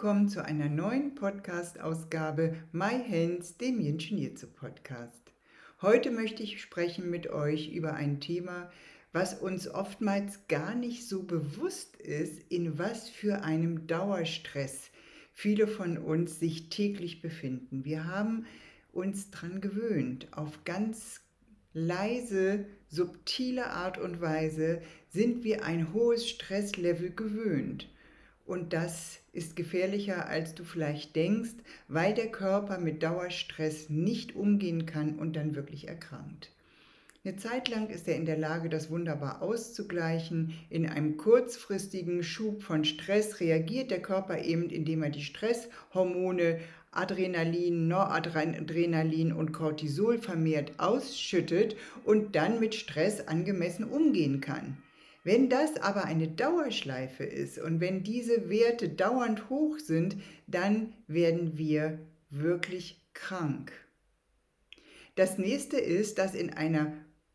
Willkommen zu einer neuen Podcast-Ausgabe My Hands, dem Jinschinierzu Podcast. Heute möchte ich sprechen mit euch über ein Thema, was uns oftmals gar nicht so bewusst ist, in was für einem Dauerstress viele von uns sich täglich befinden. Wir haben uns daran gewöhnt, auf ganz leise, subtile Art und Weise sind wir ein hohes Stresslevel gewöhnt. Und das ist gefährlicher, als du vielleicht denkst, weil der Körper mit Dauerstress nicht umgehen kann und dann wirklich erkrankt. Eine Zeit lang ist er in der Lage, das wunderbar auszugleichen. In einem kurzfristigen Schub von Stress reagiert der Körper eben, indem er die Stresshormone Adrenalin, Noradrenalin und Cortisol vermehrt ausschüttet und dann mit Stress angemessen umgehen kann. Wenn das aber eine Dauerschleife ist und wenn diese Werte dauernd hoch sind, dann werden wir wirklich krank. Das nächste ist, dass in einer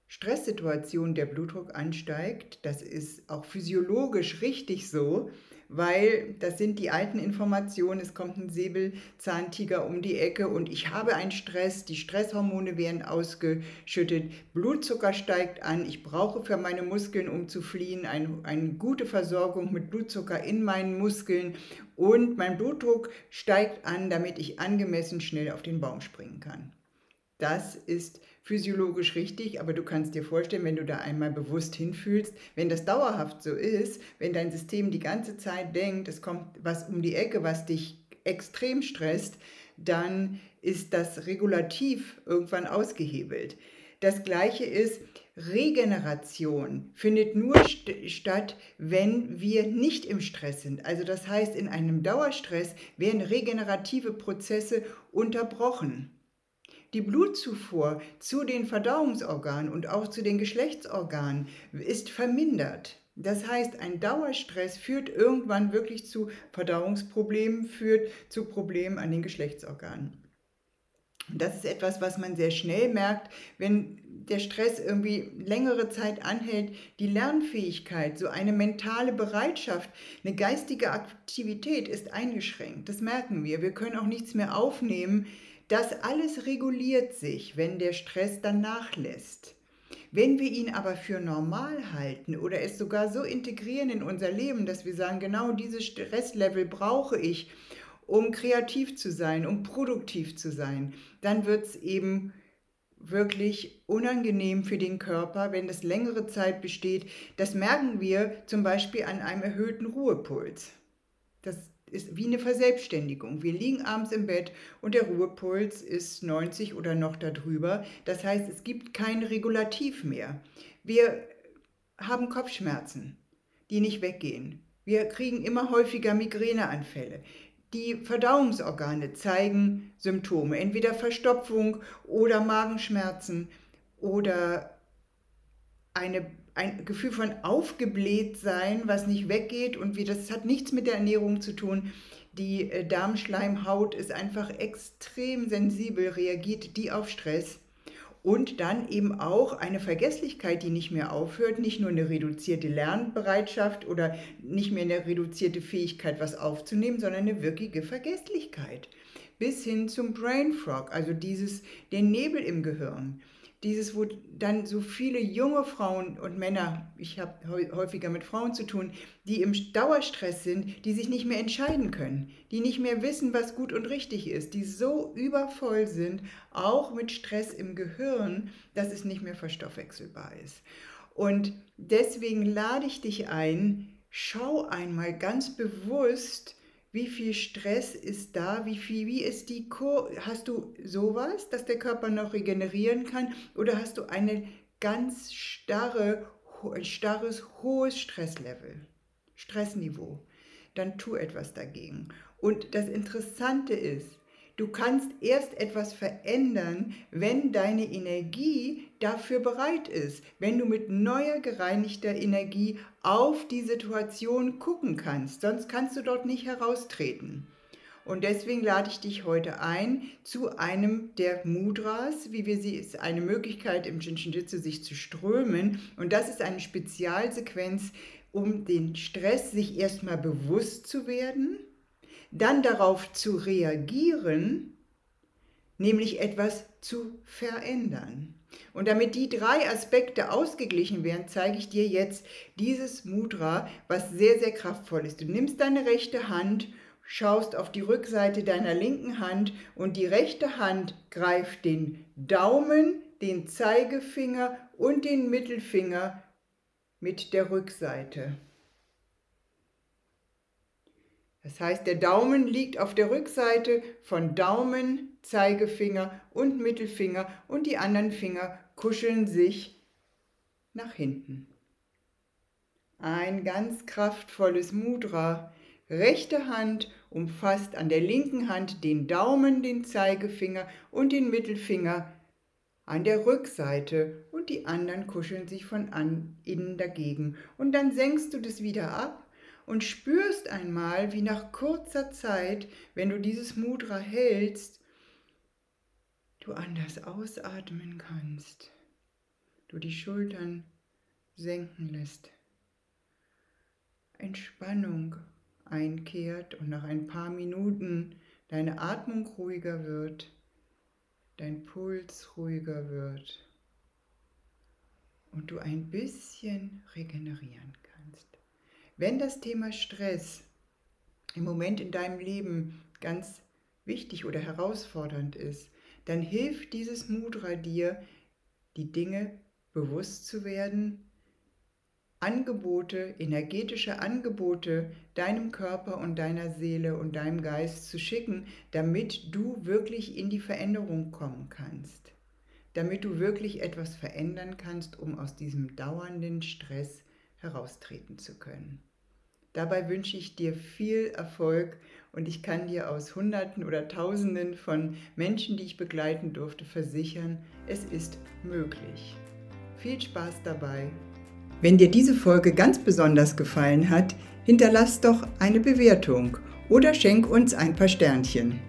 Stresssituation der Blutdruck ansteigt. Das ist auch physiologisch richtig so weil das sind die alten Informationen, es kommt ein Säbelzahntiger um die Ecke und ich habe einen Stress, die Stresshormone werden ausgeschüttet, Blutzucker steigt an, ich brauche für meine Muskeln, um zu fliehen, ein, eine gute Versorgung mit Blutzucker in meinen Muskeln. Und mein Blutdruck steigt an, damit ich angemessen schnell auf den Baum springen kann. Das ist physiologisch richtig, aber du kannst dir vorstellen, wenn du da einmal bewusst hinfühlst, wenn das dauerhaft so ist, wenn dein System die ganze Zeit denkt, es kommt was um die Ecke, was dich extrem stresst, dann ist das regulativ irgendwann ausgehebelt. Das gleiche ist, Regeneration findet nur st statt, wenn wir nicht im Stress sind. Also das heißt, in einem Dauerstress werden regenerative Prozesse unterbrochen. Die Blutzufuhr zu den Verdauungsorganen und auch zu den Geschlechtsorganen ist vermindert. Das heißt, ein Dauerstress führt irgendwann wirklich zu Verdauungsproblemen, führt zu Problemen an den Geschlechtsorganen. Das ist etwas, was man sehr schnell merkt, wenn der Stress irgendwie längere Zeit anhält. Die Lernfähigkeit, so eine mentale Bereitschaft, eine geistige Aktivität ist eingeschränkt. Das merken wir. Wir können auch nichts mehr aufnehmen das alles reguliert sich, wenn der Stress dann nachlässt. Wenn wir ihn aber für normal halten oder es sogar so integrieren in unser Leben, dass wir sagen, genau dieses Stresslevel brauche ich, um kreativ zu sein, um produktiv zu sein, dann wird es eben wirklich unangenehm für den Körper, wenn das längere Zeit besteht. Das merken wir zum Beispiel an einem erhöhten Ruhepuls. Das ist wie eine Verselbstständigung. Wir liegen abends im Bett und der Ruhepuls ist 90 oder noch darüber. Das heißt, es gibt kein Regulativ mehr. Wir haben Kopfschmerzen, die nicht weggehen. Wir kriegen immer häufiger Migräneanfälle. Die Verdauungsorgane zeigen Symptome, entweder Verstopfung oder Magenschmerzen oder eine ein Gefühl von aufgebläht sein, was nicht weggeht und wie das hat nichts mit der Ernährung zu tun. Die äh, Darmschleimhaut ist einfach extrem sensibel, reagiert die auf Stress. Und dann eben auch eine Vergesslichkeit, die nicht mehr aufhört, nicht nur eine reduzierte Lernbereitschaft oder nicht mehr eine reduzierte Fähigkeit, was aufzunehmen, sondern eine wirkliche Vergesslichkeit. Bis hin zum Brain Frog, also dieses, den Nebel im Gehirn dieses, wo dann so viele junge Frauen und Männer, ich habe häufiger mit Frauen zu tun, die im Dauerstress sind, die sich nicht mehr entscheiden können, die nicht mehr wissen, was gut und richtig ist, die so übervoll sind, auch mit Stress im Gehirn, dass es nicht mehr verstoffwechselbar ist. Und deswegen lade ich dich ein, schau einmal ganz bewusst, wie viel Stress ist da? Wie viel, wie ist die Kur Hast du sowas, dass der Körper noch regenerieren kann? Oder hast du eine ganz starre, ein starres, hohes Stresslevel, Stressniveau? Dann tu etwas dagegen. Und das Interessante ist, du kannst erst etwas verändern, wenn deine Energie dafür bereit ist, wenn du mit neuer gereinigter Energie auf die Situation gucken kannst. Sonst kannst du dort nicht heraustreten. Und deswegen lade ich dich heute ein zu einem der Mudras, wie wir sie, ist eine Möglichkeit im Jinshinjutsu sich zu strömen. Und das ist eine Spezialsequenz, um den Stress sich erstmal bewusst zu werden, dann darauf zu reagieren, nämlich etwas zu verändern. Und damit die drei Aspekte ausgeglichen werden, zeige ich dir jetzt dieses Mudra, was sehr, sehr kraftvoll ist. Du nimmst deine rechte Hand schaust auf die Rückseite deiner linken Hand und die rechte Hand greift den Daumen, den Zeigefinger und den Mittelfinger mit der Rückseite. Das heißt, der Daumen liegt auf der Rückseite von Daumen, Zeigefinger und Mittelfinger und die anderen Finger kuscheln sich nach hinten. Ein ganz kraftvolles Mudra, Rechte Hand umfasst an der linken Hand den Daumen, den Zeigefinger und den Mittelfinger an der Rückseite und die anderen kuscheln sich von innen dagegen. Und dann senkst du das wieder ab und spürst einmal, wie nach kurzer Zeit, wenn du dieses Mudra hältst, du anders ausatmen kannst, du die Schultern senken lässt. Entspannung einkehrt und nach ein paar Minuten deine Atmung ruhiger wird, dein Puls ruhiger wird und du ein bisschen regenerieren kannst. Wenn das Thema Stress im Moment in deinem Leben ganz wichtig oder herausfordernd ist, dann hilft dieses Mudra dir, die Dinge bewusst zu werden, Angebote, energetische Angebote deinem Körper und deiner Seele und deinem Geist zu schicken, damit du wirklich in die Veränderung kommen kannst, damit du wirklich etwas verändern kannst, um aus diesem dauernden Stress heraustreten zu können. Dabei wünsche ich dir viel Erfolg und ich kann dir aus Hunderten oder Tausenden von Menschen, die ich begleiten durfte, versichern, es ist möglich. Viel Spaß dabei wenn dir diese Folge ganz besonders gefallen hat, hinterlass doch eine Bewertung oder schenk uns ein paar Sternchen.